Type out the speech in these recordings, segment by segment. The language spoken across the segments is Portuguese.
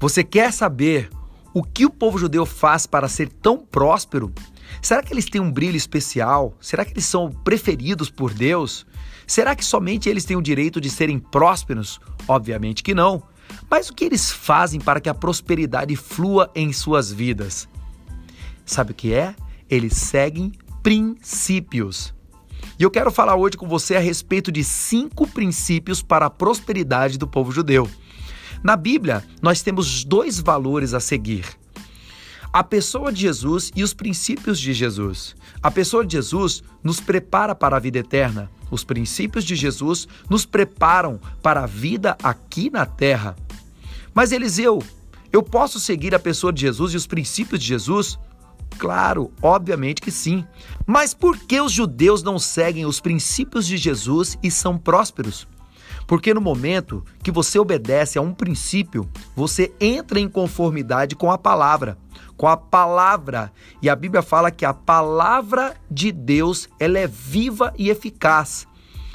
Você quer saber o que o povo judeu faz para ser tão próspero? Será que eles têm um brilho especial? Será que eles são preferidos por Deus? Será que somente eles têm o direito de serem prósperos? Obviamente que não. Mas o que eles fazem para que a prosperidade flua em suas vidas? Sabe o que é? Eles seguem princípios. E eu quero falar hoje com você a respeito de cinco princípios para a prosperidade do povo judeu. Na Bíblia, nós temos dois valores a seguir: a pessoa de Jesus e os princípios de Jesus. A pessoa de Jesus nos prepara para a vida eterna. Os princípios de Jesus nos preparam para a vida aqui na terra. Mas Eliseu, eu posso seguir a pessoa de Jesus e os princípios de Jesus? Claro, obviamente que sim. Mas por que os judeus não seguem os princípios de Jesus e são prósperos? Porque no momento que você obedece a um princípio, você entra em conformidade com a palavra, com a palavra. E a Bíblia fala que a palavra de Deus, ela é viva e eficaz.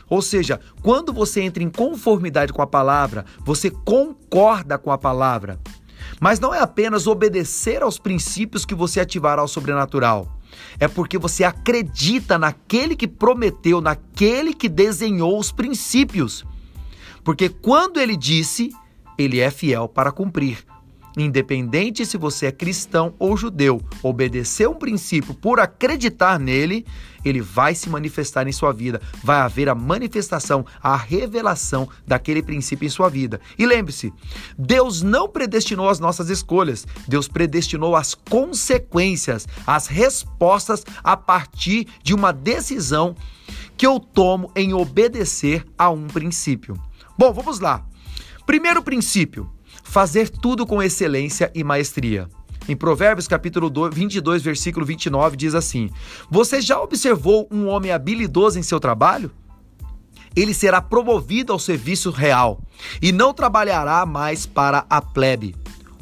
Ou seja, quando você entra em conformidade com a palavra, você concorda com a palavra. Mas não é apenas obedecer aos princípios que você ativará o sobrenatural. É porque você acredita naquele que prometeu, naquele que desenhou os princípios. Porque quando ele disse, ele é fiel para cumprir. Independente se você é cristão ou judeu, obedecer um princípio por acreditar nele, ele vai se manifestar em sua vida. Vai haver a manifestação, a revelação daquele princípio em sua vida. E lembre-se, Deus não predestinou as nossas escolhas, Deus predestinou as consequências, as respostas a partir de uma decisão que eu tomo em obedecer a um princípio. Bom, vamos lá. Primeiro princípio: fazer tudo com excelência e maestria. Em Provérbios capítulo 22, versículo 29 diz assim: Você já observou um homem habilidoso em seu trabalho? Ele será promovido ao serviço real e não trabalhará mais para a plebe.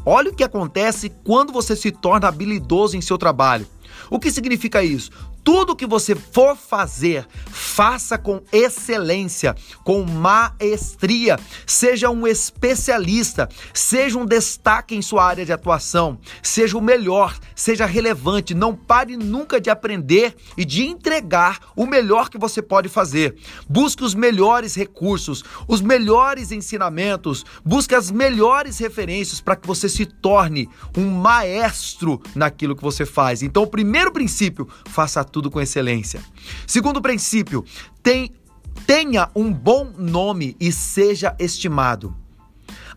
Olha o que acontece quando você se torna habilidoso em seu trabalho. O que significa isso? Tudo que você for fazer, faça com excelência, com maestria. Seja um especialista, seja um destaque em sua área de atuação, seja o melhor, seja relevante. Não pare nunca de aprender e de entregar o melhor que você pode fazer. Busque os melhores recursos, os melhores ensinamentos, busque as melhores referências para que você se torne um maestro naquilo que você faz. Então, o primeiro princípio, faça tudo com excelência. Segundo princípio, tem, tenha um bom nome e seja estimado.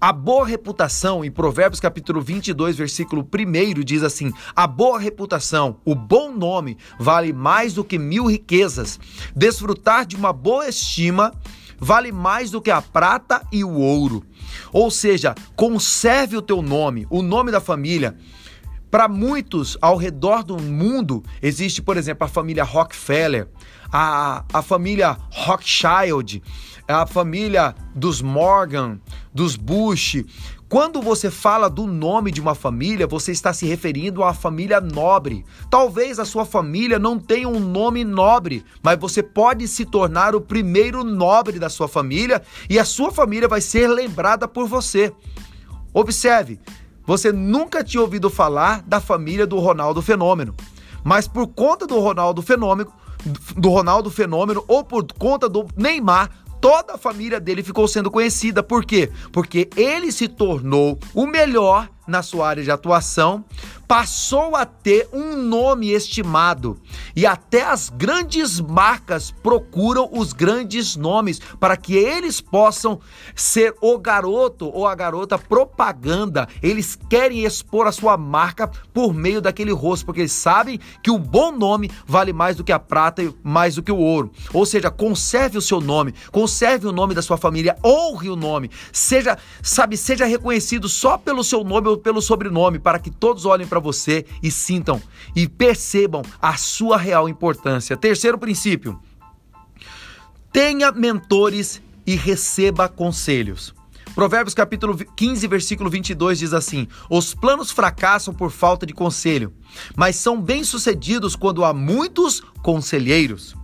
A boa reputação, em Provérbios capítulo 22, versículo 1, diz assim: A boa reputação, o bom nome, vale mais do que mil riquezas. Desfrutar de uma boa estima vale mais do que a prata e o ouro. Ou seja, conserve o teu nome, o nome da família. Para muitos ao redor do mundo, existe, por exemplo, a família Rockefeller, a, a família Rothschild, a família dos Morgan, dos Bush. Quando você fala do nome de uma família, você está se referindo a uma família nobre. Talvez a sua família não tenha um nome nobre, mas você pode se tornar o primeiro nobre da sua família e a sua família vai ser lembrada por você. Observe, você nunca tinha ouvido falar da família do Ronaldo Fenômeno. Mas por conta do Ronaldo Fenômeno, do Ronaldo Fenômeno ou por conta do Neymar, toda a família dele ficou sendo conhecida. Por quê? Porque ele se tornou o melhor na sua área de atuação, passou a ter um nome estimado e até as grandes marcas procuram os grandes nomes para que eles possam ser o garoto ou a garota propaganda. Eles querem expor a sua marca por meio daquele rosto, porque eles sabem que o bom nome vale mais do que a prata e mais do que o ouro. Ou seja, conserve o seu nome, conserve o nome da sua família, honre o nome, seja, sabe, seja reconhecido só pelo seu nome ou pelo sobrenome, para que todos olhem para você e sintam e percebam a sua real importância. Terceiro princípio: tenha mentores e receba conselhos. Provérbios capítulo 15, versículo 22 diz assim: Os planos fracassam por falta de conselho, mas são bem-sucedidos quando há muitos conselheiros.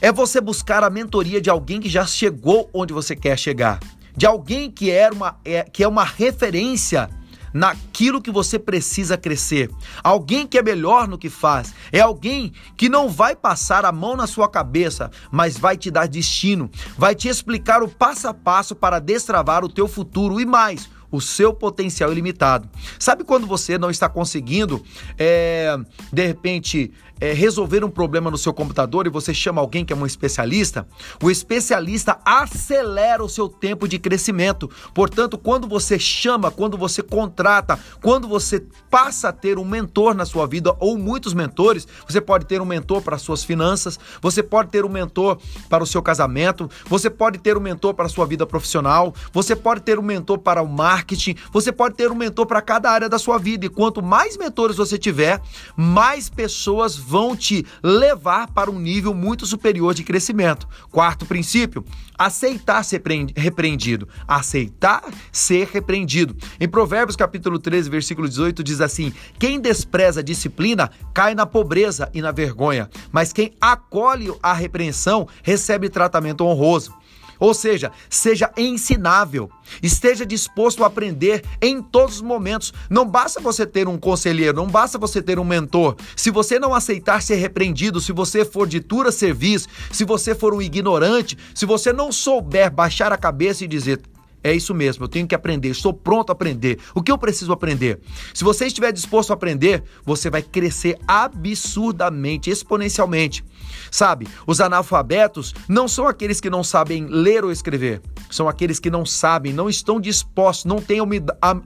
É você buscar a mentoria de alguém que já chegou onde você quer chegar. de alguém que, era uma, é, que é uma referência naquilo que você precisa crescer. Alguém que é melhor no que faz. É alguém que não vai passar a mão na sua cabeça, mas vai te dar destino, vai te explicar o passo a passo para destravar o teu futuro e mais o seu potencial ilimitado. Sabe quando você não está conseguindo, é, de repente, é, resolver um problema no seu computador e você chama alguém que é um especialista? O especialista acelera o seu tempo de crescimento. Portanto, quando você chama, quando você contrata, quando você passa a ter um mentor na sua vida ou muitos mentores, você pode ter um mentor para suas finanças, você pode ter um mentor para o seu casamento, você pode ter um mentor para a sua vida profissional, você pode ter um mentor para o marketing marketing, você pode ter um mentor para cada área da sua vida. E quanto mais mentores você tiver, mais pessoas vão te levar para um nível muito superior de crescimento. Quarto princípio: aceitar ser repreendido. Aceitar ser repreendido. Em Provérbios capítulo 13, versículo 18 diz assim: Quem despreza a disciplina cai na pobreza e na vergonha, mas quem acolhe a repreensão recebe tratamento honroso. Ou seja, seja ensinável, esteja disposto a aprender em todos os momentos. Não basta você ter um conselheiro, não basta você ter um mentor. Se você não aceitar ser repreendido, se você for de dura serviço, se você for um ignorante, se você não souber baixar a cabeça e dizer é isso mesmo, eu tenho que aprender, estou pronto a aprender. O que eu preciso aprender? Se você estiver disposto a aprender, você vai crescer absurdamente, exponencialmente. Sabe, os analfabetos não são aqueles que não sabem ler ou escrever, são aqueles que não sabem, não estão dispostos, não têm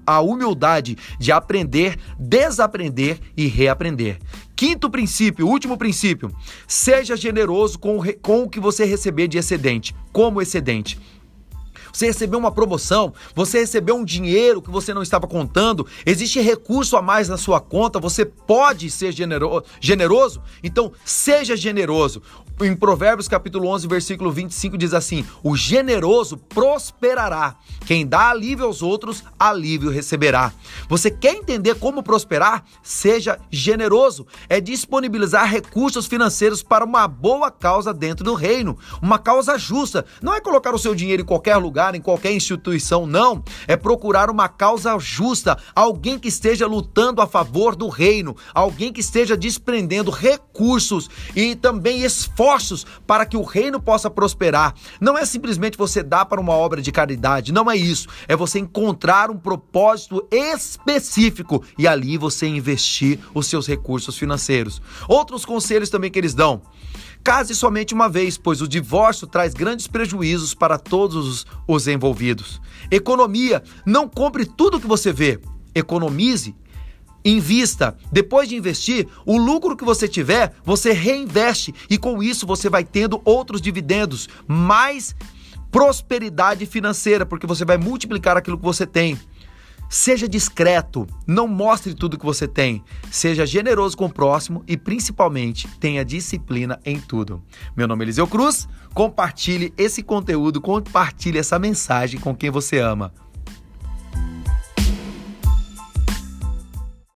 a humildade de aprender, desaprender e reaprender. Quinto princípio, último princípio, seja generoso com, o que você receber de excedente, como excedente você recebeu uma promoção, você recebeu um dinheiro que você não estava contando, existe recurso a mais na sua conta, você pode ser genero generoso? Então, seja generoso. Em Provérbios capítulo 11, versículo 25 diz assim: "O generoso prosperará. Quem dá alívio aos outros, alívio receberá." Você quer entender como prosperar? Seja generoso. É disponibilizar recursos financeiros para uma boa causa dentro do reino, uma causa justa. Não é colocar o seu dinheiro em qualquer lugar, em qualquer instituição, não. É procurar uma causa justa, alguém que esteja lutando a favor do reino, alguém que esteja desprendendo recursos e também esforços para que o reino possa prosperar. Não é simplesmente você dar para uma obra de caridade, não é isso. É você encontrar um propósito específico e ali você investir os seus recursos financeiros. Outros conselhos também que eles dão. Case somente uma vez, pois o divórcio traz grandes prejuízos para todos os envolvidos. Economia, não compre tudo que você vê. Economize Invista. Depois de investir, o lucro que você tiver, você reinveste e com isso você vai tendo outros dividendos, mais prosperidade financeira, porque você vai multiplicar aquilo que você tem. Seja discreto, não mostre tudo que você tem. Seja generoso com o próximo e, principalmente, tenha disciplina em tudo. Meu nome é Eliseu Cruz. Compartilhe esse conteúdo, compartilhe essa mensagem com quem você ama.